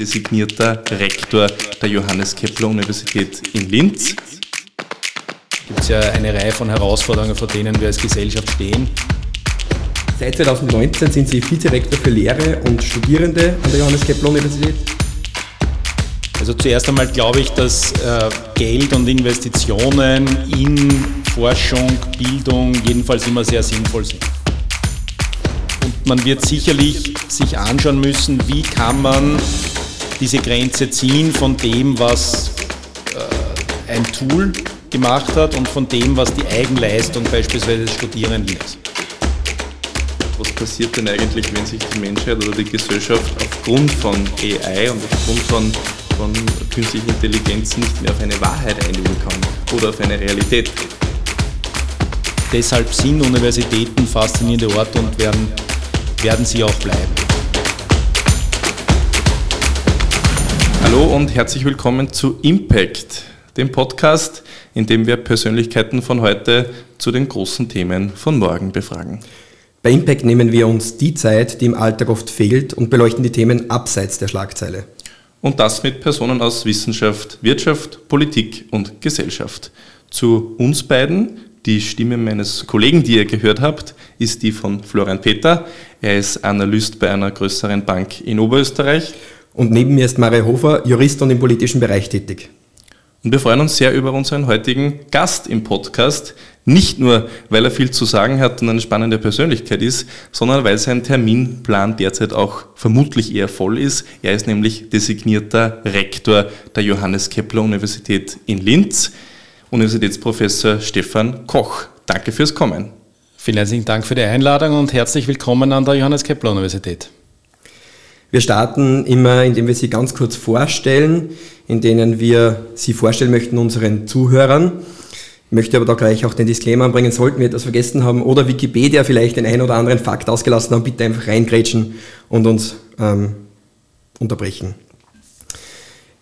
designierter Rektor der Johannes Kepler Universität in Linz. Gibt es ja eine Reihe von Herausforderungen, vor denen wir als Gesellschaft stehen. Seit 2019 sind Sie Vizerektor für Lehre und Studierende an der Johannes Kepler Universität. Also zuerst einmal glaube ich, dass äh, Geld und Investitionen in Forschung, Bildung jedenfalls immer sehr sinnvoll sind. Und man wird sicherlich sich anschauen müssen, wie kann man diese Grenze ziehen von dem, was äh, ein Tool gemacht hat und von dem, was die Eigenleistung beispielsweise des Studierenden ist. Was passiert denn eigentlich, wenn sich die Menschheit oder die Gesellschaft aufgrund von AI und aufgrund von, von künstlicher Intelligenz nicht mehr auf eine Wahrheit einigen kann oder auf eine Realität? Deshalb sind Universitäten faszinierende Orte und werden, werden sie auch bleiben. Hallo und herzlich willkommen zu Impact, dem Podcast, in dem wir Persönlichkeiten von heute zu den großen Themen von morgen befragen. Bei Impact nehmen wir uns die Zeit, die im Alltag oft fehlt, und beleuchten die Themen abseits der Schlagzeile. Und das mit Personen aus Wissenschaft, Wirtschaft, Politik und Gesellschaft. Zu uns beiden, die Stimme meines Kollegen, die ihr gehört habt, ist die von Florian Peter. Er ist Analyst bei einer größeren Bank in Oberösterreich und neben mir ist Mario Hofer, Jurist und im politischen Bereich tätig. Und wir freuen uns sehr über unseren heutigen Gast im Podcast. Nicht nur, weil er viel zu sagen hat und eine spannende Persönlichkeit ist, sondern weil sein Terminplan derzeit auch vermutlich eher voll ist. Er ist nämlich designierter Rektor der Johannes Kepler Universität in Linz, Universitätsprofessor Stefan Koch. Danke fürs Kommen. Vielen herzlichen Dank für die Einladung und herzlich willkommen an der Johannes Kepler Universität. Wir starten immer, indem wir Sie ganz kurz vorstellen, in denen wir Sie vorstellen möchten unseren Zuhörern. Ich möchte aber da gleich auch den Disclaimer anbringen, sollten wir etwas vergessen haben oder Wikipedia vielleicht den einen oder anderen Fakt ausgelassen haben, bitte einfach reingrätschen und uns ähm, unterbrechen.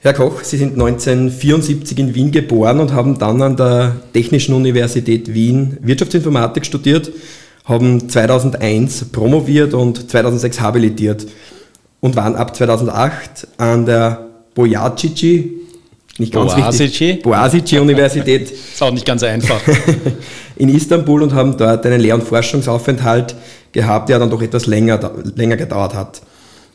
Herr Koch, Sie sind 1974 in Wien geboren und haben dann an der Technischen Universität Wien Wirtschaftsinformatik studiert, haben 2001 promoviert und 2006 habilitiert und waren ab 2008 an der Bojacici, nicht ganz Boasici. richtig, Boasici Universität. ist auch nicht ganz einfach. in Istanbul und haben dort einen Lehr- und Forschungsaufenthalt gehabt, der dann doch etwas länger, länger gedauert hat.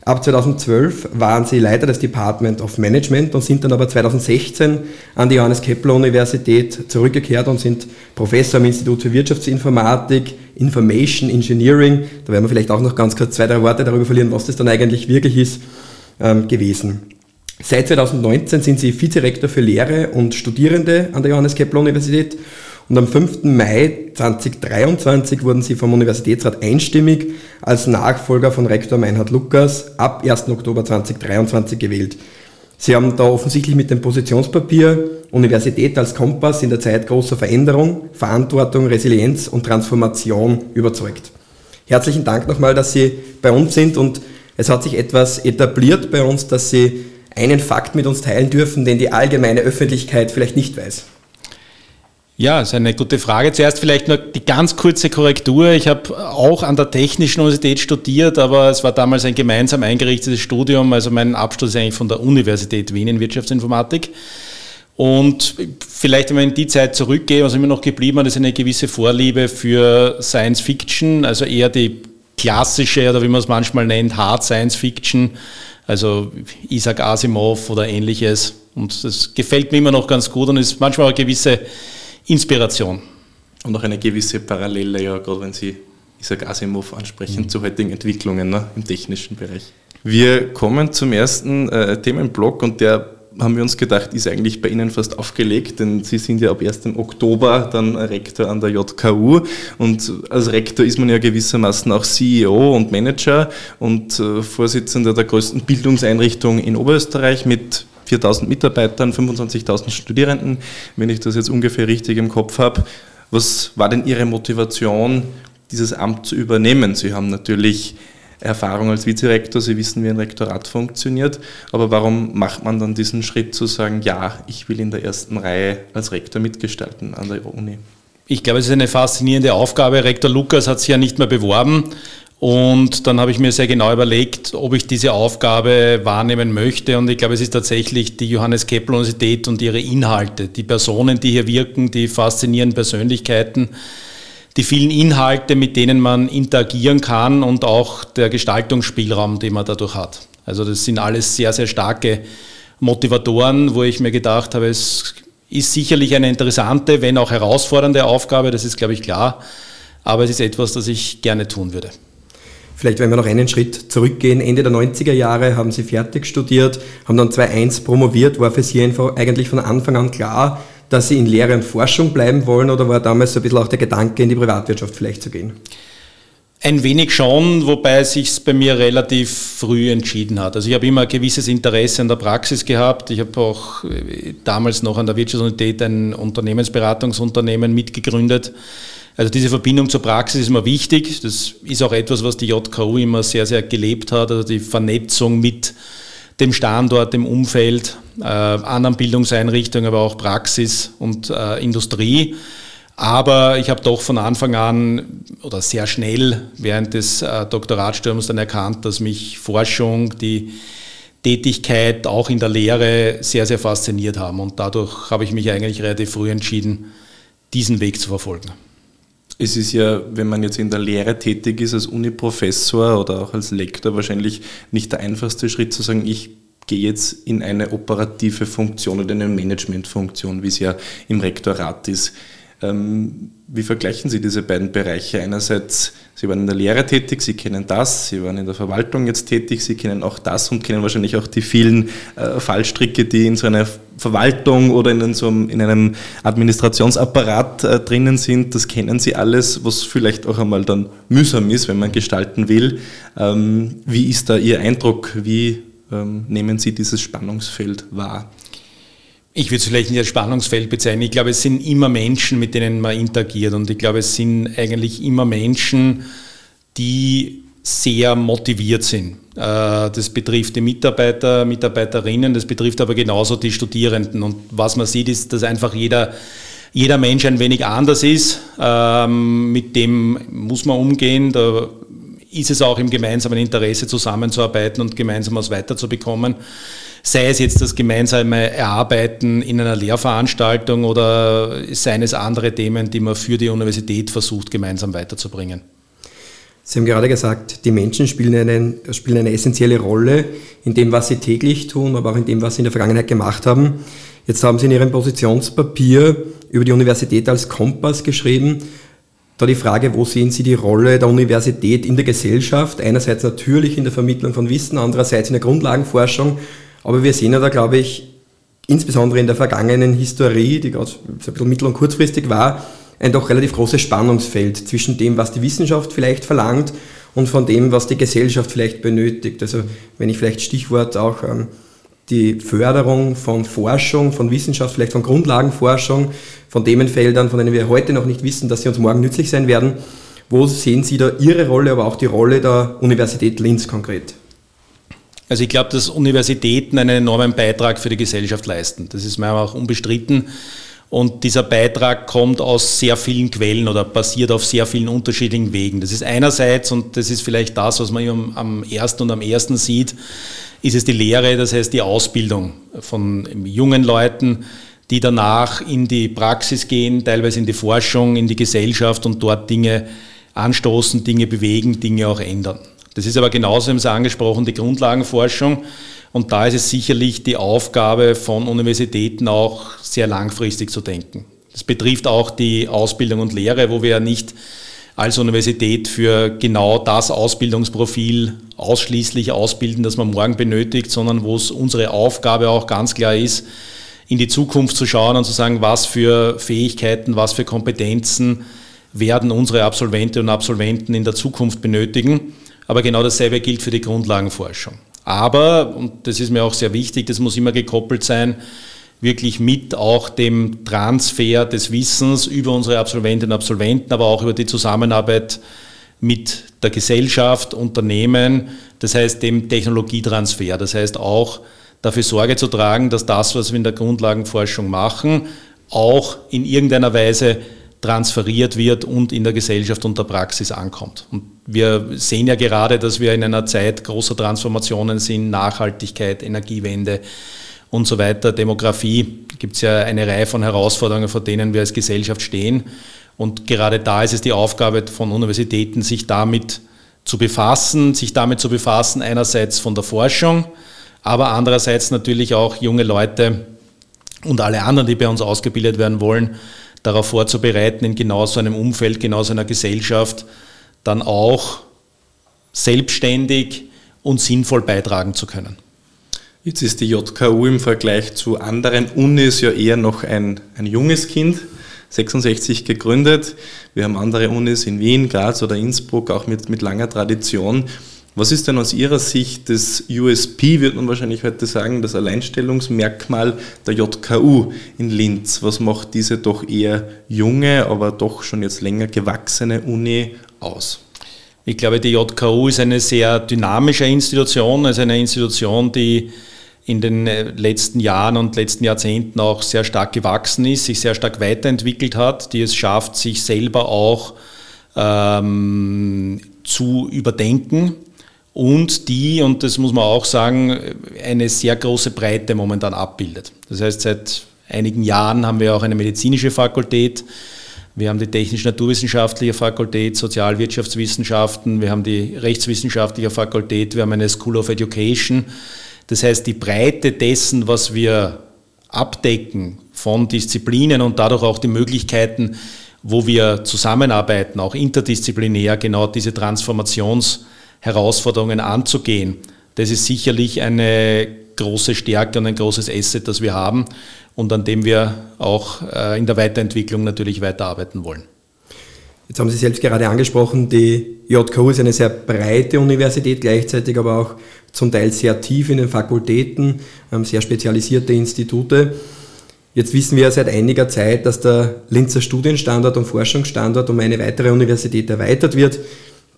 Ab 2012 waren sie Leiter des Department of Management und sind dann aber 2016 an die Johannes Kepler Universität zurückgekehrt und sind Professor am Institut für Wirtschaftsinformatik, Information Engineering, da werden wir vielleicht auch noch ganz kurz zwei, drei Worte darüber verlieren, was das dann eigentlich wirklich ist, ähm, gewesen. Seit 2019 sind sie Vizerektor für Lehre und Studierende an der Johannes Kepler Universität und am 5. Mai 2023 wurden sie vom Universitätsrat einstimmig als Nachfolger von Rektor Meinhard Lukas ab 1. Oktober 2023 gewählt. Sie haben da offensichtlich mit dem Positionspapier Universität als Kompass in der Zeit großer Veränderung, Verantwortung, Resilienz und Transformation überzeugt. Herzlichen Dank nochmal, dass Sie bei uns sind und es hat sich etwas etabliert bei uns, dass Sie einen Fakt mit uns teilen dürfen, den die allgemeine Öffentlichkeit vielleicht nicht weiß. Ja, ist eine gute Frage. Zuerst vielleicht nur die ganz kurze Korrektur. Ich habe auch an der Technischen Universität studiert, aber es war damals ein gemeinsam eingerichtetes Studium. Also mein Abschluss ist eigentlich von der Universität Wien in Wirtschaftsinformatik. Und vielleicht, wenn man in die Zeit zurückgeht, was immer noch geblieben hat, ist eine gewisse Vorliebe für Science Fiction, also eher die klassische oder wie man es manchmal nennt, Hard Science Fiction, also Isaac Asimov oder ähnliches. Und das gefällt mir immer noch ganz gut und ist manchmal auch eine gewisse Inspiration. Und auch eine gewisse Parallele, ja, gerade wenn Sie Isaac Asimov ansprechen, mhm. zu heutigen Entwicklungen ne, im technischen Bereich. Wir kommen zum ersten äh, Themenblock und der haben wir uns gedacht, ist eigentlich bei Ihnen fast aufgelegt, denn Sie sind ja ab 1. Oktober dann Rektor an der JKU und als Rektor ist man ja gewissermaßen auch CEO und Manager und äh, Vorsitzender der größten Bildungseinrichtung in Oberösterreich mit 4000 Mitarbeitern, 25.000 Studierenden, wenn ich das jetzt ungefähr richtig im Kopf habe. Was war denn Ihre Motivation, dieses Amt zu übernehmen? Sie haben natürlich Erfahrung als Vizerektor, Sie wissen, wie ein Rektorat funktioniert, aber warum macht man dann diesen Schritt zu sagen, ja, ich will in der ersten Reihe als Rektor mitgestalten an der Uni? Ich glaube, es ist eine faszinierende Aufgabe. Rektor Lukas hat sich ja nicht mehr beworben Und dann habe ich mir sehr genau überlegt, ob ich diese Aufgabe wahrnehmen möchte. Und ich glaube, es ist tatsächlich die Johannes Kepler Universität und ihre Inhalte, die Personen, die hier wirken, die faszinierenden Persönlichkeiten, die vielen Inhalte, mit denen man interagieren kann und auch der Gestaltungsspielraum, den man dadurch hat. Also das sind alles sehr, sehr starke Motivatoren, wo ich mir gedacht habe, es ist sicherlich eine interessante, wenn auch herausfordernde Aufgabe, das ist, glaube ich, klar. Aber es ist etwas, das ich gerne tun würde. Vielleicht, wenn wir noch einen Schritt zurückgehen, Ende der 90er Jahre haben Sie fertig studiert, haben dann 2.1 promoviert. War für Sie eigentlich von Anfang an klar, dass Sie in Lehre und Forschung bleiben wollen oder war damals so ein bisschen auch der Gedanke, in die Privatwirtschaft vielleicht zu gehen? Ein wenig schon, wobei es sich bei mir relativ früh entschieden hat. Also ich habe immer ein gewisses Interesse an der Praxis gehabt. Ich habe auch äh, damals noch an der Wirtschaftsuniversität ein Unternehmensberatungsunternehmen mitgegründet. Also diese Verbindung zur Praxis ist immer wichtig. Das ist auch etwas, was die JKU immer sehr, sehr gelebt hat. Also die Vernetzung mit dem Standort, dem Umfeld, äh, anderen Bildungseinrichtungen, aber auch Praxis und äh, Industrie. Aber ich habe doch von Anfang an oder sehr schnell während des äh, Doktoratstürms dann erkannt, dass mich Forschung, die Tätigkeit auch in der Lehre sehr, sehr fasziniert haben. Und dadurch habe ich mich eigentlich relativ früh entschieden, diesen Weg zu verfolgen. Es ist ja, wenn man jetzt in der Lehre tätig ist, als Uniprofessor oder auch als Lektor wahrscheinlich nicht der einfachste Schritt zu sagen, ich gehe jetzt in eine operative Funktion oder eine Managementfunktion, wie es ja im Rektorat ist. Ähm, wie vergleichen Sie diese beiden Bereiche? Einerseits, Sie waren in der Lehre tätig, Sie kennen das, Sie waren in der Verwaltung jetzt tätig, Sie kennen auch das und kennen wahrscheinlich auch die vielen äh, Fallstricke, die in so einer Verwaltung oder in, so einem, in einem Administrationsapparat äh, drinnen sind. Das kennen Sie alles, was vielleicht auch einmal dann mühsam ist, wenn man gestalten will. Ähm, wie ist da Ihr Eindruck? Wie ähm, nehmen Sie dieses Spannungsfeld wahr? Ich würde es vielleicht nicht als Spannungsfeld bezeichnen. Ich glaube, es sind immer Menschen, mit denen man interagiert. Und ich glaube, es sind eigentlich immer Menschen, die sehr motiviert sind. Äh, das betrifft die Mitarbeiter, Mitarbeiterinnen, das betrifft aber genauso die Studierenden. Und was man sieht, ist, dass einfach jeder, jeder Mensch ein wenig anders ist. Ähm, mit dem muss man umgehen. Da ist es auch im gemeinsamen Interesse zusammenzuarbeiten und gemeinsam was weiterzubekommen sei es jetzt das gemeinsame Erarbeiten in einer Lehrveranstaltung oder seien es andere Themen, die man für die Universität versucht, gemeinsam weiterzubringen. Sie haben gerade gesagt, die Menschen spielen, einen, spielen eine essentielle Rolle in dem, was sie täglich tun, aber auch in dem, was sie in der Vergangenheit gemacht haben. Jetzt haben Sie in Ihrem Positionspapier über die Universität als Kompass geschrieben. Da die Frage, wo sehen Sie die Rolle der Universität in der Gesellschaft? Einerseits natürlich in der Vermittlung von Wissen, andererseits in der Grundlagenforschung aber wir sehen ja da, glaube ich, insbesondere in der vergangenen Historie, die gerade so ein bisschen mittel- und kurzfristig war, ein doch relativ großes Spannungsfeld zwischen dem, was die Wissenschaft vielleicht verlangt und von dem, was die Gesellschaft vielleicht benötigt. Also wenn ich vielleicht Stichwort auch ähm, die Förderung von Forschung, von Wissenschaft, vielleicht von Grundlagenforschung, von Themenfeldern, von denen wir heute noch nicht wissen, dass sie uns morgen nützlich sein werden. Wo sehen Sie da Ihre Rolle, aber auch die Rolle der Universität Linz konkret? Also ich glaube, dass Universitäten einen enormen Beitrag für die Gesellschaft leisten. Das ist mir auch unbestritten. Und dieser Beitrag kommt aus sehr vielen Quellen oder basiert auf sehr vielen unterschiedlichen Wegen. Das ist einerseits, und das ist vielleicht das, was man am ersten und am ersten sieht, ist es die Lehre, das heißt die Ausbildung von jungen Leuten, die danach in die Praxis gehen, teilweise in die Forschung, in die Gesellschaft und dort Dinge anstoßen, Dinge bewegen, Dinge auch ändern. Das ist aber genauso, haben Sie angesprochen, die Grundlagenforschung. Und da ist es sicherlich die Aufgabe von Universitäten auch sehr langfristig zu denken. Das betrifft auch die Ausbildung und Lehre, wo wir ja nicht als Universität für genau das Ausbildungsprofil ausschließlich ausbilden, das man morgen benötigt, sondern wo es unsere Aufgabe auch ganz klar ist, in die Zukunft zu schauen und zu sagen, was für Fähigkeiten, was für Kompetenzen werden unsere Absolventinnen und Absolventen in der Zukunft benötigen. Aber genau dasselbe gilt für die Grundlagenforschung. Aber, und das ist mir auch sehr wichtig, das muss immer gekoppelt sein, wirklich mit auch dem Transfer des Wissens über unsere Absolventinnen und Absolventen, aber auch über die Zusammenarbeit mit der Gesellschaft, Unternehmen, das heißt dem Technologietransfer. Das heißt auch dafür Sorge zu tragen, dass das, was wir in der Grundlagenforschung machen, auch in irgendeiner Weise transferiert wird und in der Gesellschaft und der Praxis ankommt. Und wir sehen ja gerade, dass wir in einer Zeit großer Transformationen sind, Nachhaltigkeit, Energiewende und so weiter, Demografie. Gibt es ja eine Reihe von Herausforderungen, vor denen wir als Gesellschaft stehen. Und gerade da ist es die Aufgabe von Universitäten, sich damit zu befassen, sich damit zu befassen, einerseits von der Forschung, aber andererseits natürlich auch junge Leute und alle anderen, die bei uns ausgebildet werden wollen, darauf vorzubereiten, in genau so einem Umfeld, genau so einer Gesellschaft dann auch selbstständig und sinnvoll beitragen zu können. Jetzt ist die JKU im Vergleich zu anderen Unis ja eher noch ein, ein junges Kind, 66 gegründet. Wir haben andere Unis in Wien, Graz oder Innsbruck, auch mit, mit langer Tradition. Was ist denn aus Ihrer Sicht das USP, wird man wahrscheinlich heute sagen, das Alleinstellungsmerkmal der JKU in Linz? Was macht diese doch eher junge, aber doch schon jetzt länger gewachsene Uni aus? Ich glaube, die JKU ist eine sehr dynamische Institution, also eine Institution, die in den äh, letzten Jahren und letzten Jahrzehnten auch sehr stark gewachsen ist, sich sehr stark weiterentwickelt hat, die es schafft, sich selber auch ähm, zu überdenken und die, und das muss man auch sagen, eine sehr große Breite momentan abbildet. Das heißt, seit einigen Jahren haben wir auch eine medizinische Fakultät, wir haben die technisch-naturwissenschaftliche Fakultät, Sozialwirtschaftswissenschaften, wir haben die rechtswissenschaftliche Fakultät, wir haben eine School of Education. Das heißt, die Breite dessen, was wir abdecken von Disziplinen und dadurch auch die Möglichkeiten, wo wir zusammenarbeiten, auch interdisziplinär, genau diese Transformations- Herausforderungen anzugehen. Das ist sicherlich eine große Stärke und ein großes Asset, das wir haben und an dem wir auch äh, in der Weiterentwicklung natürlich weiterarbeiten wollen. Jetzt haben Sie selbst gerade angesprochen, die JKU ist eine sehr breite Universität, gleichzeitig aber auch zum Teil sehr tief in den Fakultäten, sehr spezialisierte Institute. Jetzt wissen wir ja seit einiger Zeit, dass der Linzer Studienstandort und Forschungsstandort um eine weitere Universität erweitert wird.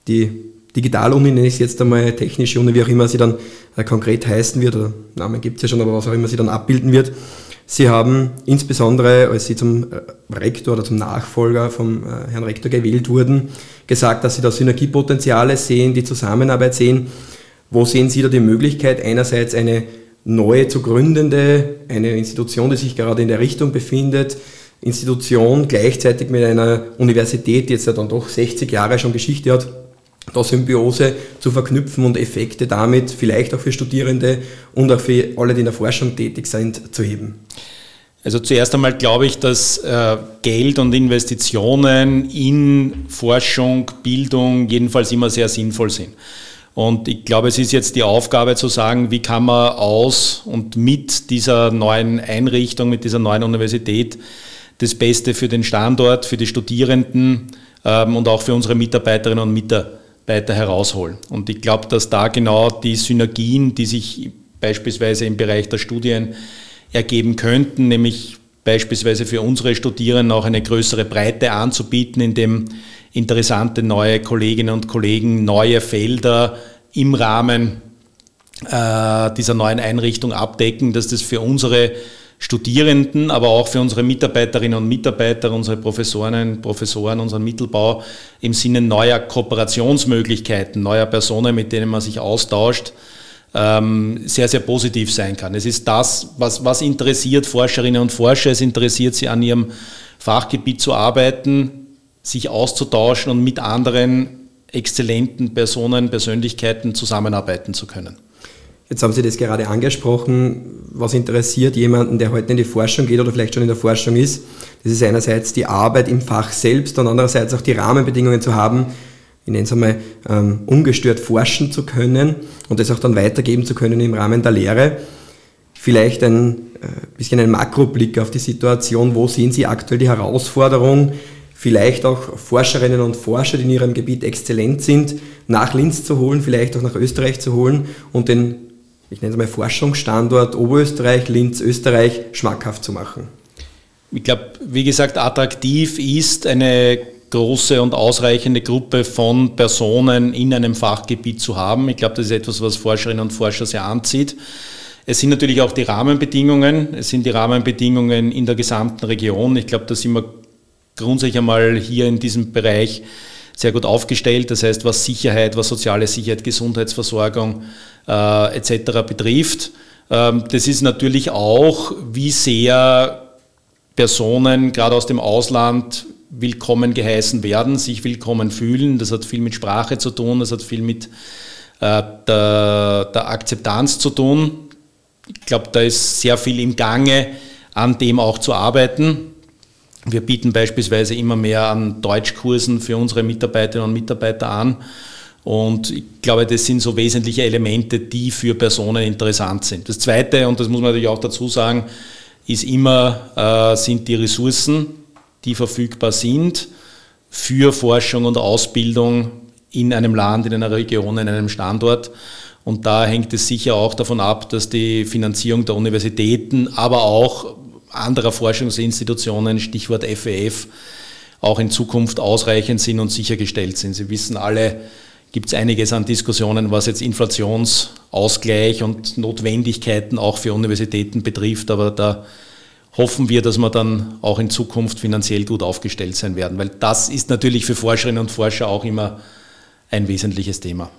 Die Digital-Uni nenne ich es jetzt einmal, technische Uni, wie auch immer sie dann äh, konkret heißen wird, oder Namen gibt es ja schon, aber was auch immer sie dann abbilden wird. Sie haben insbesondere, als Sie zum äh, Rektor oder zum Nachfolger vom äh, Herrn Rektor gewählt wurden, gesagt, dass Sie da Synergiepotenziale sehen, die Zusammenarbeit sehen. Wo sehen Sie da die Möglichkeit, einerseits eine neue zu gründende, eine Institution, die sich gerade in der Richtung befindet, Institution gleichzeitig mit einer Universität, die jetzt ja dann doch 60 Jahre schon Geschichte hat, da Symbiose zu verknüpfen und Effekte damit vielleicht auch für Studierende und auch für alle, die in der Forschung tätig sind, zu heben? Also zuerst einmal glaube ich, dass äh, Geld und Investitionen in Forschung, Bildung jedenfalls immer sehr sinnvoll sind. Und ich glaube, es ist jetzt die Aufgabe zu sagen, wie kann man aus und mit dieser neuen Einrichtung, mit dieser neuen Universität das Beste für den Standort, für die Studierenden ähm, und auch für unsere Mitarbeiterinnen und Mitarbeiter weiter herausholen. Und ich glaube, dass da genau die Synergien, die sich beispielsweise im Bereich der Studien ergeben könnten, nämlich beispielsweise für unsere Studierenden auch eine größere Breite anzubieten, indem interessante neue Kolleginnen und Kollegen neue Felder im Rahmen äh, dieser neuen Einrichtung abdecken, dass das für unsere Studierenden, aber auch für unsere Mitarbeiterinnen und Mitarbeiter, unsere Professorinnen, Professoren, unseren Mittelbau im Sinne neuer Kooperationsmöglichkeiten, neuer Personen, mit denen man sich austauscht, ähm, sehr, sehr positiv sein kann. Es ist das, was, was interessiert Forscherinnen und Forscher, es interessiert sie an ihrem Fachgebiet zu arbeiten, sich auszutauschen und mit anderen exzellenten Personen, Persönlichkeiten zusammenarbeiten zu können. Jetzt haben Sie das gerade angesprochen. Was interessiert jemanden, der heute in die Forschung geht oder vielleicht schon in der Forschung ist? Das ist einerseits die Arbeit im Fach selbst und andererseits auch die Rahmenbedingungen zu haben, ich nenne es einmal, ähm, ungestört forschen zu können und das auch dann weitergeben zu können im Rahmen der Lehre. Vielleicht ein äh, bisschen ein Makroblick auf die Situation. Wo sehen Sie aktuell die Herausforderung, vielleicht auch Forscherinnen und Forscher, die in ihrem Gebiet exzellent sind, nach Linz zu holen, vielleicht auch nach Österreich zu holen und den ich nenne es mal Forschungsstandort Oberösterreich, Linz, Österreich schmackhaft zu machen? Ich glaube, wie gesagt, attraktiv ist eine große und ausreichende Gruppe von Personen in einem Fachgebiet zu haben. Ich glaube, das ist etwas, was Forscherinnen und Forscher sehr anzieht. Es sind natürlich auch die Rahmenbedingungen. Es sind die Rahmenbedingungen in der gesamten Region. Ich glaube, da sind wir grundsätzlich einmal hier in diesem Bereich sehr gut aufgestellt. Das heißt, was Sicherheit, was soziale Sicherheit, Gesundheitsversorgung äh, etc. betrifft. Ähm, das ist natürlich auch, wie sehr Personen gerade aus dem Ausland willkommen geheißen werden, sich willkommen fühlen. Das hat viel mit Sprache zu tun, das hat viel mit äh, der, der Akzeptanz zu tun. Ich glaube, da ist sehr viel im Gange, an dem auch zu arbeiten. Wir bieten beispielsweise immer mehr an Deutschkursen für unsere Mitarbeiterinnen und Mitarbeiter an. Und ich glaube, das sind so wesentliche Elemente, die für Personen interessant sind. Das Zweite, und das muss man natürlich auch dazu sagen, ist immer, äh, sind die Ressourcen, die verfügbar sind für Forschung und Ausbildung in einem Land, in einer Region, in einem Standort. Und da hängt es sicher auch davon ab, dass die Finanzierung der Universitäten, aber auch anderer Forschungsinstitutionen, Stichwort FEF, auch in Zukunft ausreichend sind und sichergestellt sind. Sie wissen alle, gibt es einiges an Diskussionen, was jetzt Inflationsausgleich und Notwendigkeiten auch für Universitäten betrifft, aber da hoffen wir, dass wir dann auch in Zukunft finanziell gut aufgestellt sein werden, weil das ist natürlich für Forscherinnen und Forscher auch immer ein wesentliches Thema.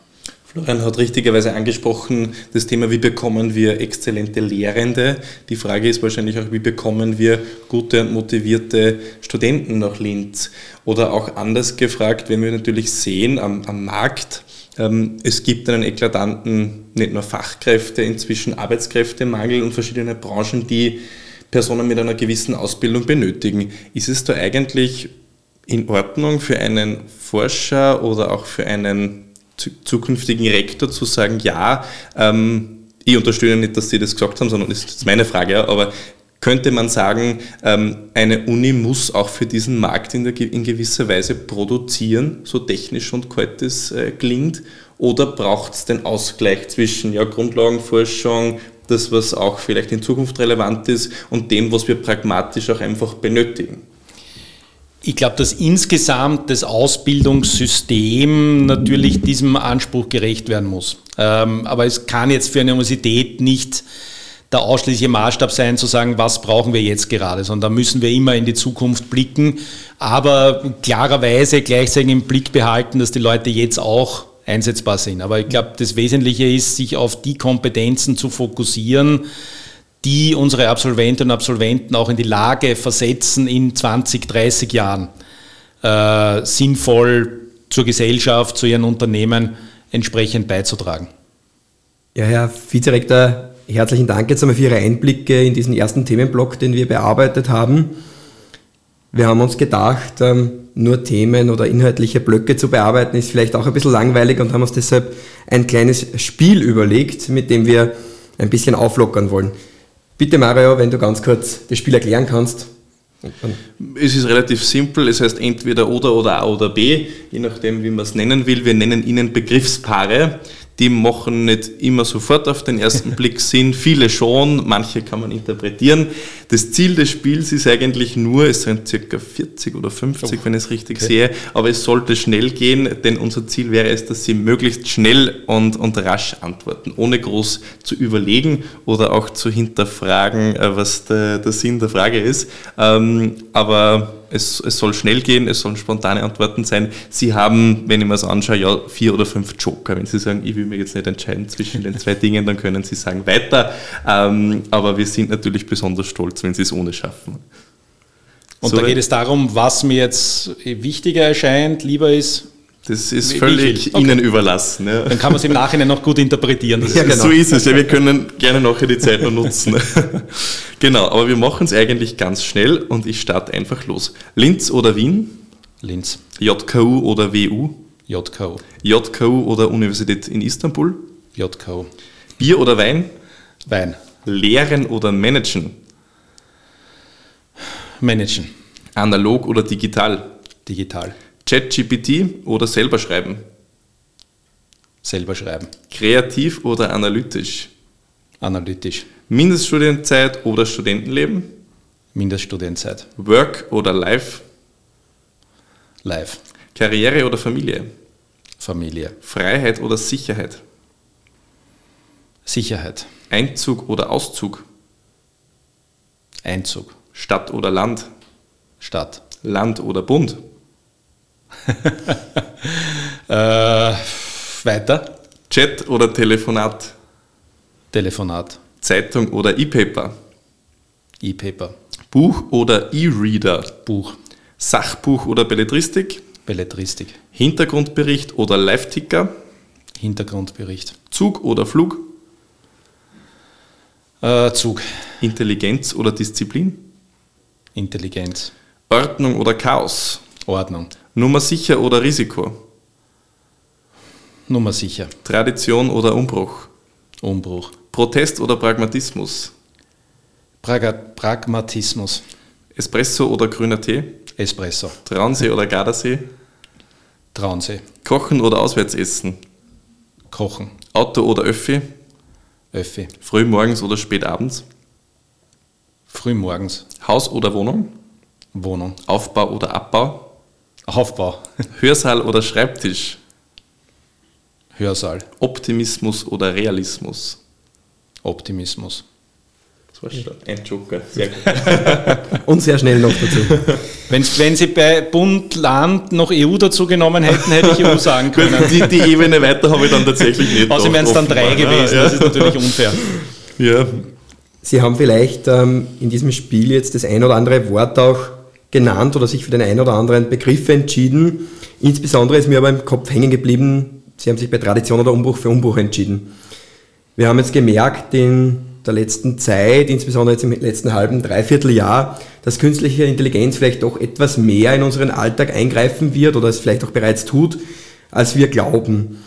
Florian hat richtigerweise angesprochen, das Thema, wie bekommen wir exzellente Lehrende. Die Frage ist wahrscheinlich auch, wie bekommen wir gute und motivierte Studenten nach Linz? Oder auch anders gefragt, wenn wir natürlich sehen am, am Markt, ähm, es gibt einen eklatanten, nicht nur Fachkräfte, inzwischen Arbeitskräftemangel und verschiedene Branchen, die Personen mit einer gewissen Ausbildung benötigen. Ist es da eigentlich in Ordnung für einen Forscher oder auch für einen zukünftigen Rektor zu sagen, ja, ähm, ich unterstütze nicht, dass Sie das gesagt haben, sondern das ist meine Frage, aber könnte man sagen, ähm, eine Uni muss auch für diesen Markt in, der, in gewisser Weise produzieren, so technisch und kalt es äh, klingt, oder braucht es den Ausgleich zwischen ja, Grundlagenforschung, das, was auch vielleicht in Zukunft relevant ist, und dem, was wir pragmatisch auch einfach benötigen? Ich glaube, dass insgesamt das Ausbildungssystem natürlich diesem Anspruch gerecht werden muss. Ähm, aber es kann jetzt für eine Universität nicht der ausschließliche Maßstab sein, zu sagen, was brauchen wir jetzt gerade, sondern da müssen wir immer in die Zukunft blicken, aber klarerweise gleichzeitig im Blick behalten, dass die Leute jetzt auch einsetzbar sind. Aber ich glaube, das Wesentliche ist, sich auf die Kompetenzen zu fokussieren, die unsere Absolventinnen und Absolventen auch in die Lage versetzen, in 20, 30 Jahren äh, sinnvoll zur Gesellschaft, zu ihren Unternehmen entsprechend beizutragen. Ja, Herr Vizerektor, herzlichen Dank jetzt einmal für Ihre Einblicke in diesen ersten Themenblock, den wir bearbeitet haben. Wir haben uns gedacht, ähm, nur Themen oder inhaltliche Blöcke zu bearbeiten, ist vielleicht auch ein bisschen langweilig und haben uns deshalb ein kleines Spiel überlegt, mit dem wir ein bisschen auflockern wollen. Bitte Mario, wenn du ganz kurz das Spiel erklären kannst. Es ist relativ simpel, es heißt entweder oder oder A oder B, je nachdem, wie man es nennen will. Wir nennen Ihnen Begriffspaare die machen nicht immer sofort auf den ersten Blick Sinn, viele schon, manche kann man interpretieren. Das Ziel des Spiels ist eigentlich nur, es sind circa 40 oder 50, oh, wenn ich es richtig okay. sehe, aber es sollte schnell gehen, denn unser Ziel wäre es, dass Sie möglichst schnell und, und rasch antworten, ohne groß zu überlegen oder auch zu hinterfragen, äh, was der, der Sinn der Frage ist. Ähm, aber es, es soll schnell gehen, es sollen spontane Antworten sein. Sie haben, wenn ich mir das anschaue, ja vier oder fünf Joker. Wenn Sie sagen, ich will mich jetzt nicht entscheiden zwischen den zwei Dingen, dann können Sie sagen weiter. Ähm, aber wir sind natürlich besonders stolz, wenn Sie es ohne schaffen. Und so da geht es darum, was mir jetzt wichtiger erscheint, lieber ist, das ist völlig okay. Ihnen überlassen. Ja. Dann kann man es im Nachhinein noch gut interpretieren. Ja, genau. So ist es. Ja, wir können gerne nachher die Zeit noch nutzen. genau, aber wir machen es eigentlich ganz schnell und ich starte einfach los. Linz oder Wien? Linz. JKU oder WU? JKU. JKU oder Universität in Istanbul? JKU. Bier oder Wein? Wein. Lehren oder managen? Managen. Analog oder digital? Digital. ChatGPT oder selber schreiben? Selber schreiben. Kreativ oder analytisch? Analytisch. Mindeststudienzeit oder Studentenleben? Mindeststudienzeit. Work oder Life? Life. Karriere oder Familie? Familie. Freiheit oder Sicherheit? Sicherheit. Einzug oder Auszug? Einzug. Stadt oder Land? Stadt. Land oder Bund? äh, weiter. Chat oder Telefonat? Telefonat. Zeitung oder E-Paper? E-Paper. Buch oder E-Reader? Buch. Sachbuch oder Belletristik? Belletristik. Hintergrundbericht oder Live-Ticker? Hintergrundbericht. Zug oder Flug? Äh, Zug. Intelligenz oder Disziplin? Intelligenz. Ordnung oder Chaos? Ordnung. Nummer sicher oder Risiko? Nummer sicher. Tradition oder Umbruch? Umbruch. Protest oder Pragmatismus? Praga Pragmatismus. Espresso oder grüner Tee? Espresso. Traunsee oder Gardasee? Traunsee. Kochen oder auswärts essen? Kochen. Auto oder Öffi? Öffi. Früh morgens oder spät abends? Früh morgens. Haus oder Wohnung? Wohnung. Aufbau oder Abbau? Aufbau. Hörsaal oder Schreibtisch? Hörsaal. Optimismus oder Realismus? Optimismus. Das war schon ein Joker. Sehr gut. Und sehr schnell noch dazu. Wenn, wenn Sie bei Bund, Land noch EU dazu genommen hätten, hätte ich EU sagen können. Die, die Ebene weiter habe ich dann tatsächlich nicht. Außerdem wären es dann drei gewesen, Ja, das ist natürlich unfair. ja. Sie haben vielleicht ähm, in diesem Spiel jetzt das ein oder andere Wort auch genannt oder sich für den ein oder anderen Begriff entschieden. Insbesondere ist mir aber im Kopf hängen geblieben, Sie haben sich bei Tradition oder Umbruch für Umbruch entschieden. Wir haben jetzt gemerkt in der letzten Zeit, insbesondere jetzt im letzten halben, dreiviertel Jahr, dass künstliche Intelligenz vielleicht doch etwas mehr in unseren Alltag eingreifen wird oder es vielleicht auch bereits tut, als wir glauben.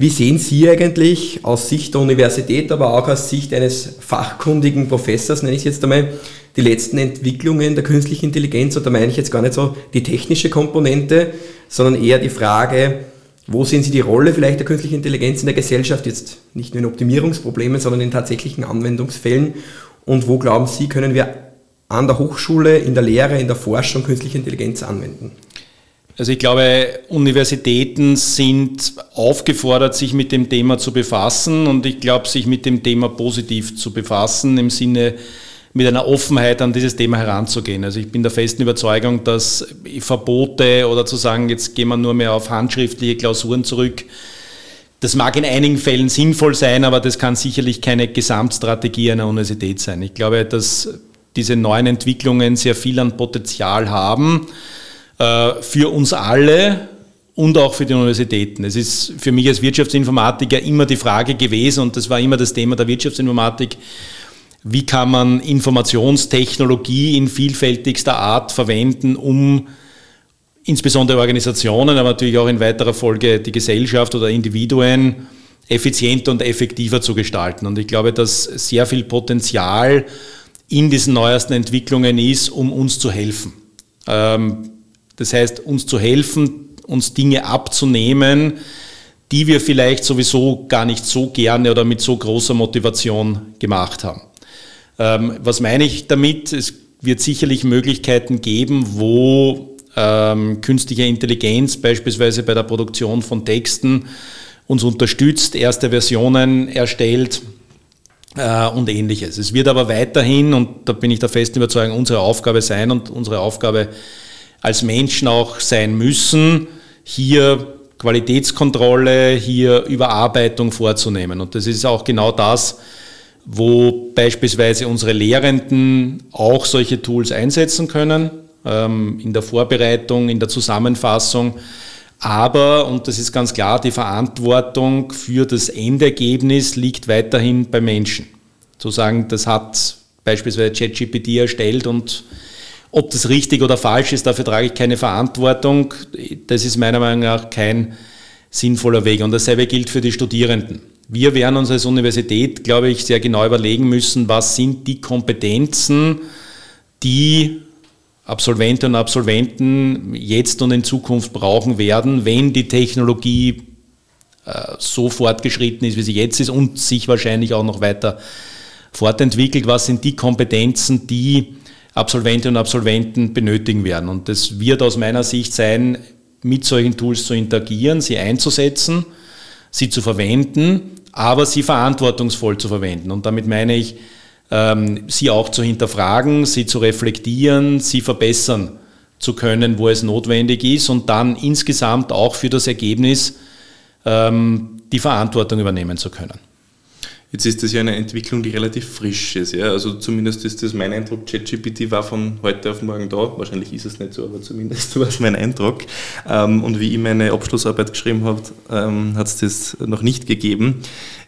Wie sehen Sie eigentlich aus Sicht der Universität, aber auch aus Sicht eines fachkundigen Professors, nenne ich es jetzt einmal, die letzten Entwicklungen der künstlichen Intelligenz? Und da meine ich jetzt gar nicht so die technische Komponente, sondern eher die Frage, wo sehen Sie die Rolle vielleicht der künstlichen Intelligenz in der Gesellschaft, jetzt nicht nur in Optimierungsproblemen, sondern in tatsächlichen Anwendungsfällen? Und wo glauben Sie, können wir an der Hochschule, in der Lehre, in der Forschung künstliche Intelligenz anwenden? Also ich glaube, Universitäten sind aufgefordert, sich mit dem Thema zu befassen und ich glaube, sich mit dem Thema positiv zu befassen, im Sinne mit einer Offenheit an dieses Thema heranzugehen. Also ich bin der festen Überzeugung, dass Verbote oder zu sagen, jetzt gehen wir nur mehr auf handschriftliche Klausuren zurück, das mag in einigen Fällen sinnvoll sein, aber das kann sicherlich keine Gesamtstrategie einer Universität sein. Ich glaube, dass diese neuen Entwicklungen sehr viel an Potenzial haben für uns alle und auch für die Universitäten. Es ist für mich als Wirtschaftsinformatiker immer die Frage gewesen, und das war immer das Thema der Wirtschaftsinformatik, wie kann man Informationstechnologie in vielfältigster Art verwenden, um insbesondere Organisationen, aber natürlich auch in weiterer Folge die Gesellschaft oder Individuen effizienter und effektiver zu gestalten. Und ich glaube, dass sehr viel Potenzial in diesen neuesten Entwicklungen ist, um uns zu helfen. Ähm, das heißt, uns zu helfen, uns Dinge abzunehmen, die wir vielleicht sowieso gar nicht so gerne oder mit so großer Motivation gemacht haben. Ähm, was meine ich damit? Es wird sicherlich Möglichkeiten geben, wo ähm, künstliche Intelligenz beispielsweise bei der Produktion von Texten uns unterstützt, erste Versionen erstellt äh, und ähnliches. Es wird aber weiterhin, und da bin ich der festen Überzeugung, unsere Aufgabe sein und unsere Aufgabe als Menschen auch sein müssen, hier Qualitätskontrolle, hier Überarbeitung vorzunehmen. Und das ist auch genau das, wo beispielsweise unsere Lehrenden auch solche Tools einsetzen können, ähm, in der Vorbereitung, in der Zusammenfassung. Aber, und das ist ganz klar, die Verantwortung für das Endergebnis liegt weiterhin bei Menschen. Zu sagen, das hat beispielsweise ChatGPT erstellt und ob das richtig oder falsch ist, dafür trage ich keine Verantwortung. Das ist meiner Meinung nach kein sinnvoller Weg. Und dasselbe gilt für die Studierenden. Wir werden uns als Universität, glaube ich, sehr genau überlegen müssen, was sind die Kompetenzen, die Absolventinnen und Absolventen jetzt und in Zukunft brauchen werden, wenn die Technologie äh, so fortgeschritten ist, wie sie jetzt ist und sich wahrscheinlich auch noch weiter fortentwickelt. Was sind die Kompetenzen, die Absolventinnen und Absolventen benötigen werden? Und das wird aus meiner Sicht sein, mit solchen Tools zu interagieren, sie einzusetzen, sie zu verwenden, aber sie verantwortungsvoll zu verwenden. Und damit meine ich, ähm, sie auch zu hinterfragen, sie zu reflektieren, sie verbessern zu können, wo es notwendig ist und dann insgesamt auch für das Ergebnis ähm, die Verantwortung übernehmen zu können. Jetzt ist das ja eine Entwicklung, die relativ frisch ist. Ja? Also zumindest ist das mein Eindruck, ChatGPT war von heute auf morgen da. Wahrscheinlich ist es nicht so, aber zumindest war es mein Eindruck. Ähm, und wie ich meine Abschlussarbeit geschrieben habe, ähm, hat es das noch nicht gegeben.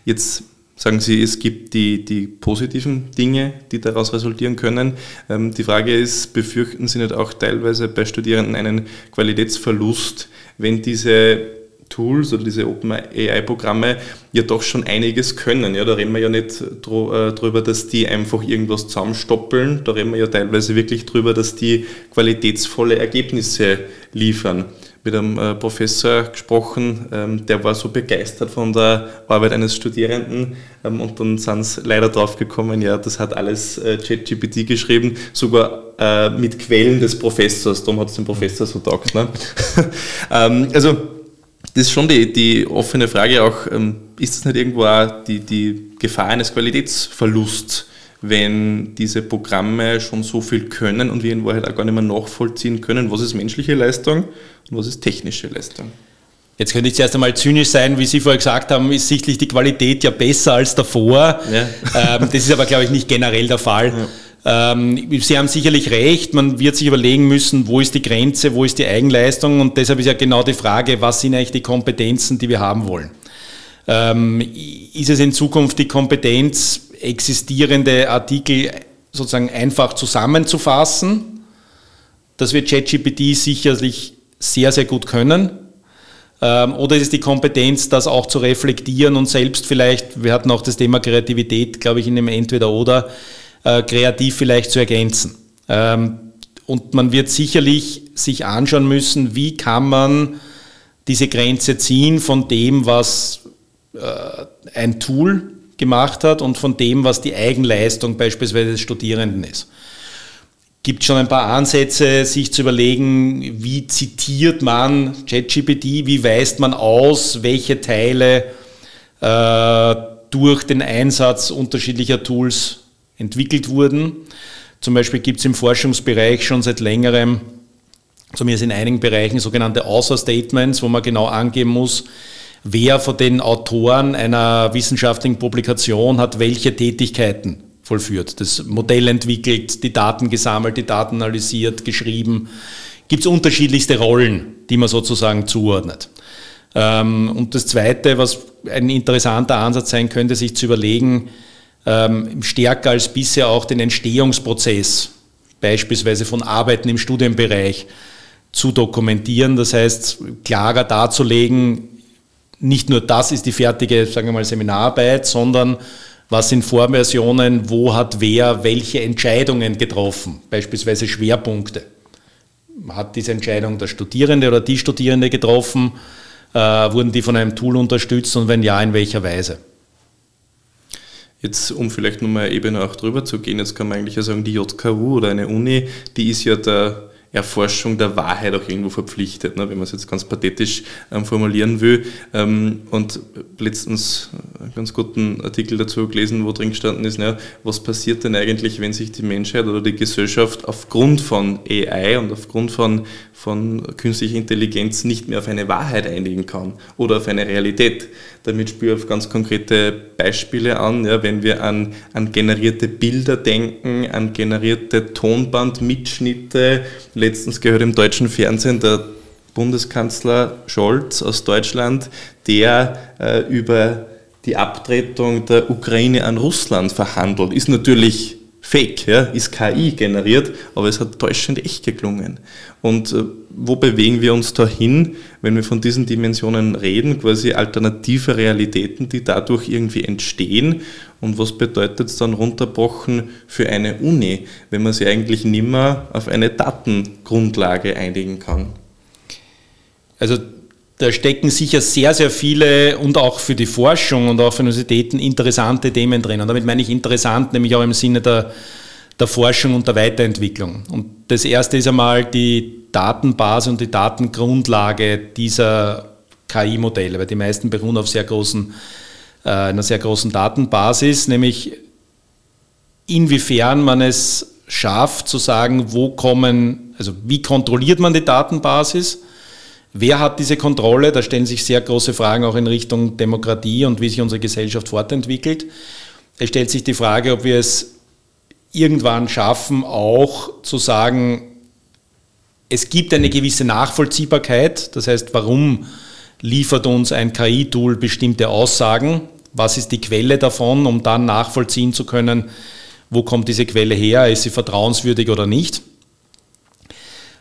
Jetzt sagen Sie, es gibt die, die positiven Dinge, die daraus resultieren können. Ähm, die Frage ist, befürchten Sie nicht auch teilweise bei Studierenden einen Qualitätsverlust, wenn diese Tools oder diese OpenAI-Programme ja doch schon einiges können. Ja, da reden wir ja nicht äh, drüber, dass die einfach irgendwas zusammenstoppeln. Da reden wir ja teilweise wirklich drüber, dass die qualitätsvolle Ergebnisse liefern. Mit einem äh, Professor gesprochen, ähm, der war so begeistert von der Arbeit eines Studierenden ähm, und dann sind sie leider drauf gekommen, ja, das hat alles äh, ChatGPT geschrieben, sogar mit Quellen des Professors. Darum hat es dem Professor so taugt. Ne? Ähm, also das ist schon die, die offene Frage auch, ähm, ist das nicht irgendwo auch die, die Gefahr eines Qualitätsverlusts, wenn diese Programme schon so viel können und wir in Wahrheit auch gar nicht mehr nachvollziehen können, was ist menschliche Leistung und was ist technische Leistung? Jetzt könnte ich zuerst einmal zynisch sein, wie Sie vorher gesagt haben, ist sichtlich die Qualität ja besser als davor. Ja. Ähm, das ist aber, glaube ich, nicht generell der Fall. Ja. Ähm, Sie haben sicherlich recht, man wird sich überlegen müssen, wo ist die Grenze, wo ist die Eigenleistung und deshalb ist ja genau die Frage, was sind eigentlich die Kompetenzen, die wir haben wollen. Ähm, ist es in Zukunft die Kompetenz, existierende Artikel sozusagen einfach zusammenzufassen? Das wird ChatGPT sicherlich sehr, sehr gut können. Ähm, oder ist es die Kompetenz, das auch zu reflektieren und selbst vielleicht, wir hatten auch das Thema Kreativität, glaube ich, in dem Entweder-Oder, äh, kreativ vielleicht zu ergänzen. Ähm, und man wird sicherlich sich anschauen müssen, wie kann man diese Grenze ziehen von dem, was äh, ein Tool gemacht hat und von dem, was die Eigenleistung beispielsweise des Studierenden ist. Gibt schon ein paar Ansätze, sich zu überlegen, wie zitiert man ChatGPT, wie weist man aus, welche Teile äh, durch den Einsatz unterschiedlicher Tools entwickelt wurden. Zum Beispiel gibt es im Forschungsbereich schon seit längerem, zumindest in einigen Bereichen, sogenannte Author-Statements, wo man genau angeben muss, wer von den Autoren einer wissenschaftlichen Publikation hat welche Tätigkeiten vollführt. Das Modell entwickelt, die Daten gesammelt, die Daten analysiert, geschrieben. Gibt es unterschiedlichste Rollen, die man sozusagen zuordnet. Ähm, und das Zweite, was ein interessanter Ansatz sein könnte, sich zu überlegen, ähm, stärker als bisher auch den Entstehungsprozess, beispielsweise von Arbeiten im Studienbereich, zu dokumentieren. Das heißt, klarer darzulegen, nicht nur das ist die fertige, sagen wir mal, Seminararbeit, sondern was sind Vorversionen, wo hat wer welche Entscheidungen getroffen, beispielsweise Schwerpunkte. Hat diese Entscheidung der Studierende oder die Studierende getroffen? Äh, wurden die von einem Tool unterstützt und wenn ja, in welcher Weise? Jetzt, um vielleicht nochmal eine Ebene auch drüber zu gehen, jetzt kann man eigentlich ja sagen, die JKU oder eine Uni, die ist ja der Erforschung der Wahrheit auch irgendwo verpflichtet, ne, wenn man es jetzt ganz pathetisch ähm, formulieren will. Ähm, und letztens einen ganz guten Artikel dazu gelesen, wo drin gestanden ist, na, was passiert denn eigentlich, wenn sich die Menschheit oder die Gesellschaft aufgrund von AI und aufgrund von, von künstlicher Intelligenz nicht mehr auf eine Wahrheit einigen kann oder auf eine Realität. Damit spüre ich auf ganz konkrete Beispiele an, ja, wenn wir an, an generierte Bilder denken, an generierte Tonbandmitschnitte, letztens gehört im deutschen Fernsehen der Bundeskanzler Scholz aus Deutschland, der äh, über die Abtretung der Ukraine an Russland verhandelt. Ist natürlich fake, ja, ist KI generiert, aber es hat täuschend echt geklungen. Und äh, wo bewegen wir uns da hin, wenn wir von diesen Dimensionen reden, quasi alternative Realitäten, die dadurch irgendwie entstehen? Und was bedeutet es dann runterbrochen für eine Uni, wenn man sich eigentlich nimmer auf eine Datengrundlage einigen kann? Also da stecken sicher sehr, sehr viele und auch für die Forschung und auch für Universitäten interessante Themen drin. Und damit meine ich interessant, nämlich auch im Sinne der, der Forschung und der Weiterentwicklung. Und das erste ist einmal die Datenbasis und die Datengrundlage dieser KI-Modelle, weil die meisten beruhen auf sehr großen, äh, einer sehr großen Datenbasis, nämlich inwiefern man es schafft zu sagen, wo kommen Also wie kontrolliert man die Datenbasis? Wer hat diese Kontrolle? Da stellen sich sehr große Fragen auch in Richtung Demokratie und wie sich unsere Gesellschaft fortentwickelt. Es stellt sich die Frage, ob wir es irgendwann schaffen, auch zu sagen, es gibt eine gewisse Nachvollziehbarkeit. Das heißt, warum liefert uns ein KI-Tool bestimmte Aussagen? Was ist die Quelle davon, um dann nachvollziehen zu können, wo kommt diese Quelle her? Ist sie vertrauenswürdig oder nicht?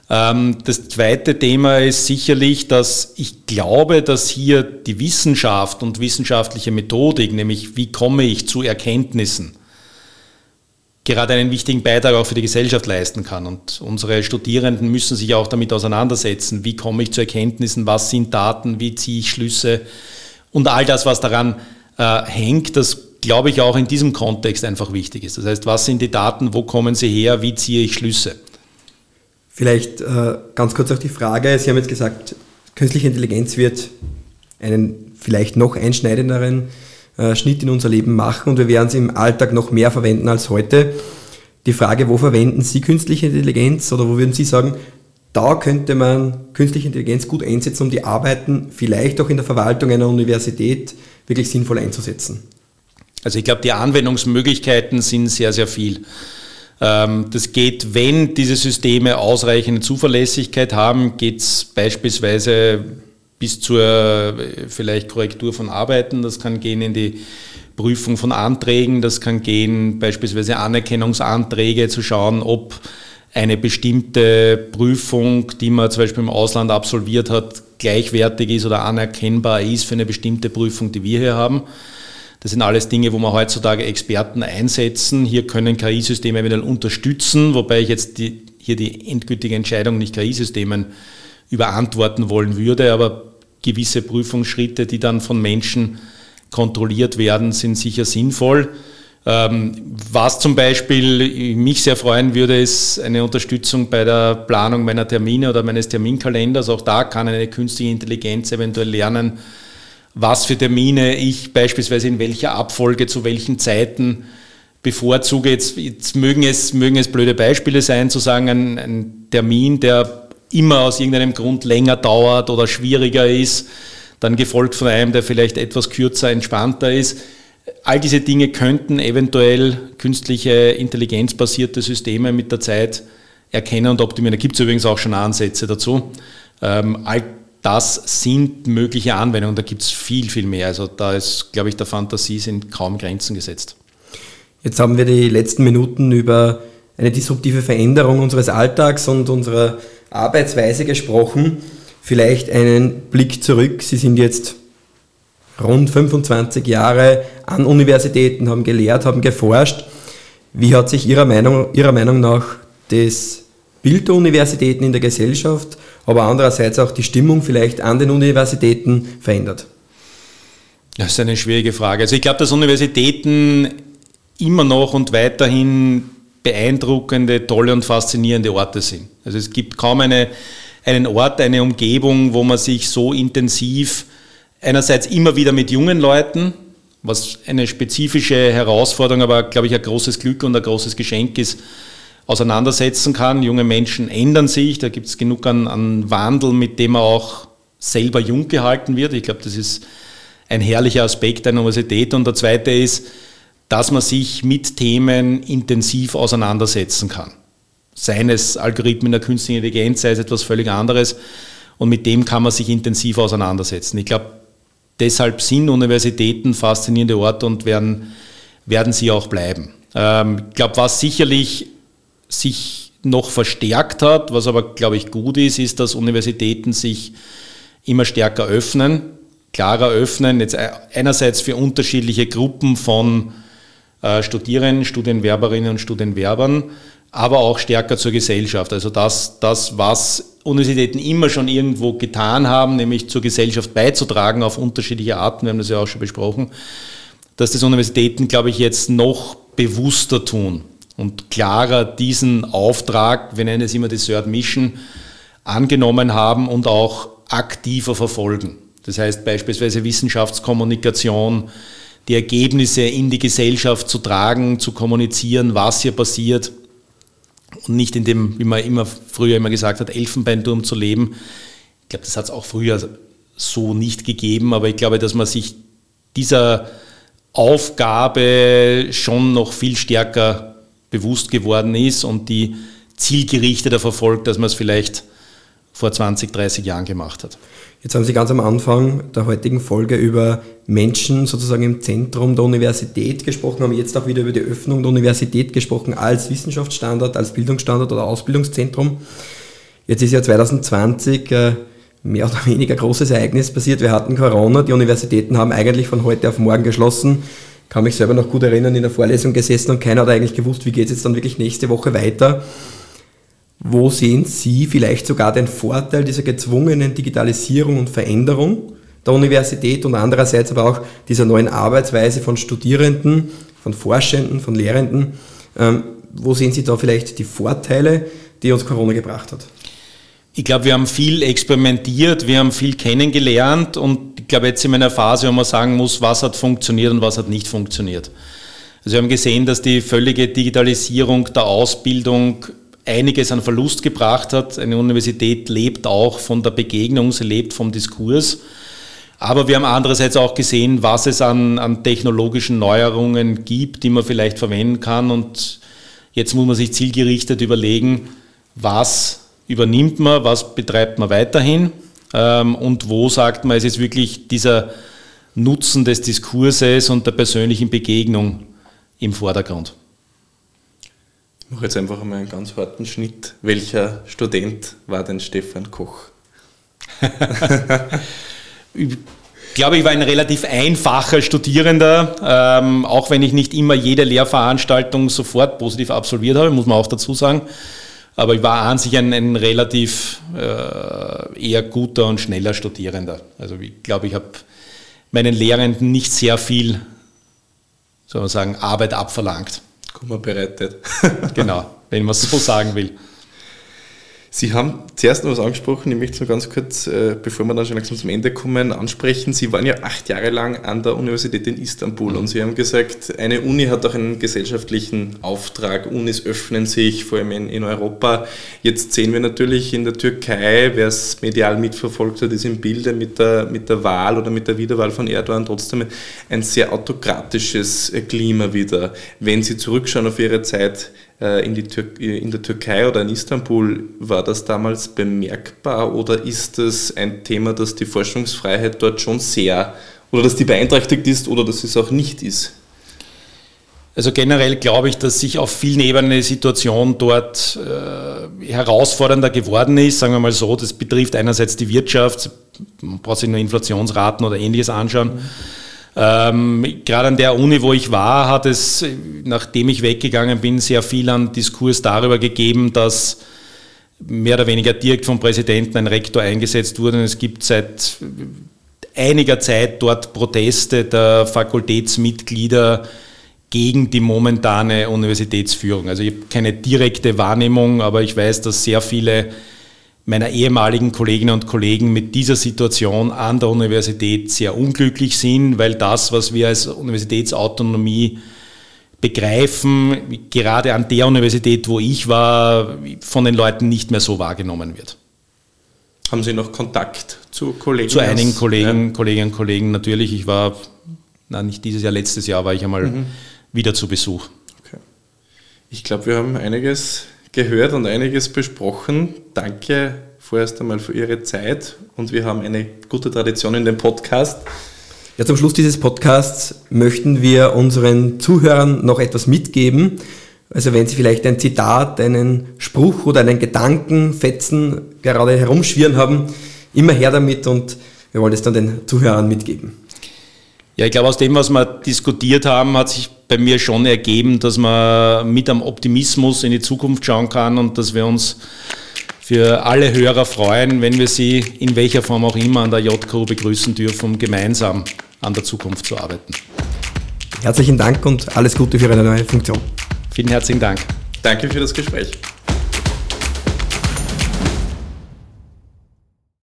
Ähm, das zweite Thema ist sicherlich, dass ich glaube, dass hier die Wissenschaft und wissenschaftliche Methodik, nämlich wie komme ich zu Erkenntnissen, gerade einen wichtigen Beitrag auch für die Gesellschaft leisten kann. Und unsere Studierenden müssen sich auch damit auseinandersetzen, wie komme ich zu Erkenntnissen, was sind Daten, wie ziehe ich Schlüsse und all das, was daran äh, hängt, das glaube ich auch in diesem Kontext einfach wichtig ist. Das heißt, was sind die Daten, wo kommen sie her, wie ziehe ich Schlüsse? Vielleicht äh, ganz kurz auch die Frage, Sie haben jetzt gesagt, künstliche Intelligenz wird einen vielleicht noch einschneidenderen äh, Schnitt in unser Leben machen und wir werden sie im Alltag noch mehr verwenden als heute. Die Frage, wo verwenden Sie künstliche Intelligenz oder wo würden Sie sagen, da könnte man künstliche Intelligenz gut einsetzen, um die Arbeiten vielleicht auch in der Verwaltung einer Universität wirklich sinnvoll einzusetzen? Also ich glaube, die Anwendungsmöglichkeiten sind sehr, sehr viel. Ähm, das geht, wenn diese Systeme ausreichende Zuverlässigkeit haben, geht es beispielsweise bis zur äh, vielleicht Korrektur von Arbeiten, das kann gehen in die Prüfung von Anträgen, das kann gehen beispielsweise Anerkennungsanträge zu schauen, ob eine bestimmte Prüfung, die man zum Beispiel im Ausland absolviert hat, gleichwertig ist oder anerkennbar ist für eine bestimmte Prüfung, die wir hier haben. Das sind alles Dinge, wo wir heutzutage Experten einsetzen. Hier können KI-Systeme eventuell unterstützen, wobei ich jetzt die, hier die endgültige Entscheidung nicht KI-Systemen überantworten wollen würde, aber gewisse Prüfungsschritte, die dann von Menschen kontrolliert werden, sind sicher sinnvoll. Ähm, was zum Beispiel mich sehr freuen würde, ist eine Unterstützung bei der Planung meiner Termine oder meines Terminkalenders. Auch da kann eine künstliche Intelligenz eventuell lernen, was für Termine ich beispielsweise in welcher Abfolge zu welchen Zeiten bevorzuge. Jetzt, jetzt mögen, es, mögen es blöde Beispiele sein, zu sagen, ein, ein Termin, der immer aus irgendeinem Grund länger dauert oder schwieriger ist, dann gefolgt von einem, der vielleicht etwas kürzer, entspannter ist. All diese Dinge könnten eventuell künstliche intelligenzbasierte Systeme mit der Zeit erkennen und optimieren. Da gibt es übrigens auch schon Ansätze dazu. Ähm, das sind mögliche Anwendungen, da gibt es viel, viel mehr. Also da ist, glaube ich, der Fantasie sind kaum Grenzen gesetzt. Jetzt haben wir die letzten Minuten über eine disruptive Veränderung unseres Alltags und unserer Arbeitsweise gesprochen. Vielleicht einen Blick zurück. Sie sind jetzt rund 25 Jahre an Universitäten, haben gelehrt, haben geforscht. Wie hat sich Ihrer Meinung, Ihrer Meinung nach das Bild der Universitäten in der Gesellschaft, aber andererseits auch die Stimmung vielleicht an den Universitäten verändert? Das ist eine schwierige Frage. Also ich glaube, dass Universitäten immer noch und weiterhin beeindruckende, tolle und faszinierende Orte sind. Also es gibt kaum eine, einen Ort, eine Umgebung, wo man sich so intensiv einerseits immer wieder mit jungen Leuten, was eine spezifische Herausforderung, aber glaube ich ein großes Glück und ein großes Geschenk ist, auseinandersetzen kann. Junge Menschen ändern sich, da gibt es genug an, an Wandel, mit dem man auch selber jung gehalten wird. Ich glaube, das ist ein herrlicher Aspekt einer Universität. Und der zweite ist, dass man sich mit Themen intensiv auseinandersetzen kann. Seien es Algorithmen der künstlichen Intelligenz, sei es etwas völlig anderes. Und mit dem kann man sich intensiv auseinandersetzen. Ich glaube, deshalb sind Universitäten faszinierende Orte und werden, werden sie auch bleiben. Ähm, ich glaube, was sicherlich sich noch verstärkt hat, was aber, glaube ich, gut ist, ist, dass Universitäten sich immer stärker öffnen, klarer öffnen, jetzt einerseits für unterschiedliche Gruppen von äh, Studierenden, Studienwerberinnen und Studienwerbern, aber auch stärker zur Gesellschaft. Also das, das, was Universitäten immer schon irgendwo getan haben, nämlich zur Gesellschaft beizutragen auf unterschiedliche Arten, wir haben das ja auch schon besprochen, dass das Universitäten, glaube ich, jetzt noch bewusster tun und klarer diesen Auftrag, wir nennen es immer die Third Mission, angenommen haben und auch aktiver verfolgen. Das heißt beispielsweise Wissenschaftskommunikation, die Ergebnisse in die Gesellschaft zu tragen, zu kommunizieren, was hier passiert. und nicht in dem, wie man immer früher immer gesagt hat, Elfenbeinturm zu leben. Ich glaube, das hat es auch früher so nicht gegeben, aber ich glaube, dass man sich dieser Aufgabe schon noch viel stärker bewusst geworden ist und die zielgerichteter verfolgt, als man es vielleicht vor 20, 30 Jahren gemacht hat. Jetzt haben Sie ganz am Anfang der heutigen Folge über Menschen sozusagen im Zentrum der Universität gesprochen, haben jetzt auch wieder über die Öffnung der Universität gesprochen als Wissenschaftsstandort, als Bildungsstandort oder Ausbildungszentrum. Jetzt ist ja 2020 äh, mehr oder weniger großes Ereignis passiert. Wir hatten Corona, die Universitäten haben eigentlich von heute auf morgen geschlossen. Kann mich selber noch gut erinnern, in der Vorlesung gesessen und keiner hat eigentlich gewusst, wie geht es jetzt dann wirklich nächste Woche weiter. Wo sehen Sie vielleicht sogar den Vorteil dieser gezwungenen Digitalisierung und Veränderung der Universität und andererseits aber auch dieser neuen Arbeitsweise von Studierenden, von Forschenden, von Lehrenden? Ähm, wo sehen Sie da vielleicht die Vorteile, die uns Corona gebracht hat? Ich glaube, wir haben viel experimentiert, wir haben viel kennengelernt und glaube, jetzt in einer Phase, wo man sagen muss, was hat funktioniert und was hat nicht funktioniert. Also wir haben gesehen, dass die völlige Digitalisierung der Ausbildung einiges an Verlust gebracht hat. Eine Universität lebt auch von der Begegnung, sie lebt vom Diskurs. Aber wir haben andererseits auch gesehen, was es an, an technologischen Neuerungen gibt, die man vielleicht verwenden kann. Und jetzt muss man sich zielgerichtet überlegen, was übernimmt man, was betreibt man weiterhin ähm, und wo sagt man, es ist wirklich dieser Nutzen des Diskurses und der persönlichen Begegnung im Vordergrund. Ich mache jetzt einfach mal einen ganz harten Schnitt. Welcher Student war denn Stefan Koch? ich glaube, ich war ein relativ einfacher Studierender, ähm, auch wenn ich nicht immer jede Lehrveranstaltung sofort positiv absolviert habe, muss man auch dazu sagen. Aber ich war an sich ein, ein relativ äh, eher guter und schneller Studierender. Also ich glaube, ich habe meinen Lehrenden nicht sehr viel, soll man sagen, Arbeit abverlangt. Kummer bereitet. genau, wenn man es so sagen will. Sie haben zuerst noch was angesprochen, ich möchte es nur ganz kurz, äh, bevor wir dann schon langsam zum Ende kommen, ansprechen. Sie waren ja acht Jahre lang an der Universität in Istanbul und Sie haben gesagt, eine Uni hat auch einen gesellschaftlichen Auftrag. Unis öffnen sich, vor allem in, in Europa. Jetzt sehen wir natürlich in der Türkei, wer es medial mitverfolgt hat, ist im Bilde mit der, mit der Wahl oder mit der Wiederwahl von Erdogan trotzdem ein sehr autokratisches Klima wieder. Wenn Sie zurückschauen auf Ihre Zeit äh, in, die Tür in der Türkei oder in Istanbul, war das damals bemerkbar oder ist das ein Thema, dass die Forschungsfreiheit dort schon sehr oder dass die beeinträchtigt ist oder dass es auch nicht ist? Also generell glaube ich, dass sich auf vielen Ebenen die Situation dort äh, herausfordernder geworden ist. Sagen wir mal so, das betrifft einerseits die Wirtschaft, man braucht sich nur Inflationsraten oder ähnliches anschauen. Mhm ähm, gerade an der Uni, wo ich war, hat es, nachdem ich weggegangen bin, sehr viel an Diskurs darüber gegeben, dass mehr oder weniger direkt vom Präsidenten ein Rektor eingesetzt wurde. Und es gibt seit einiger Zeit dort Proteste der Fakultätsmitglieder gegen die momentane Universitätsführung. Also ich habe keine direkte Wahrnehmung, aber ich weiß, dass sehr viele meiner ehemaligen Kolleginnen und Kollegen mit dieser Situation an der Universität sehr unglücklich sind, weil das, was wir als Universitätsautonomie begreifen, gerade an der Universität, wo ich war, von den Leuten nicht mehr so wahrgenommen wird. Haben Sie noch Kontakt zu Kollegen? Zu einigen Kollegen, ja. Kolleginnen und Kollegen natürlich. Ich war, na nicht dieses Jahr, letztes Jahr war ich einmal mhm. wieder zu Besuch. Okay. Ich glaube, wir haben einiges gehört und einiges besprochen. Danke vorerst einmal für Ihre Zeit und wir haben eine gute Tradition in dem Podcast. Ja, zum Schluss dieses Podcasts möchten wir unseren Zuhörern noch etwas mitgeben. Also wenn Sie vielleicht ein Zitat, einen Spruch oder einen Gedankenfetzen gerade herumschwirren haben, immer her damit und wir wollen es dann den Zuhörern mitgeben. Ja, ich glaube, aus dem, was wir diskutiert haben, hat sich bei mir schon ergeben, dass man mit am Optimismus in die Zukunft schauen kann und dass wir uns für alle Hörer freuen, wenn wir sie in welcher Form auch immer an der JCO begrüßen dürfen, um gemeinsam an der Zukunft zu arbeiten. Herzlichen Dank und alles Gute für Ihre neue Funktion. Vielen herzlichen Dank. Danke für das Gespräch.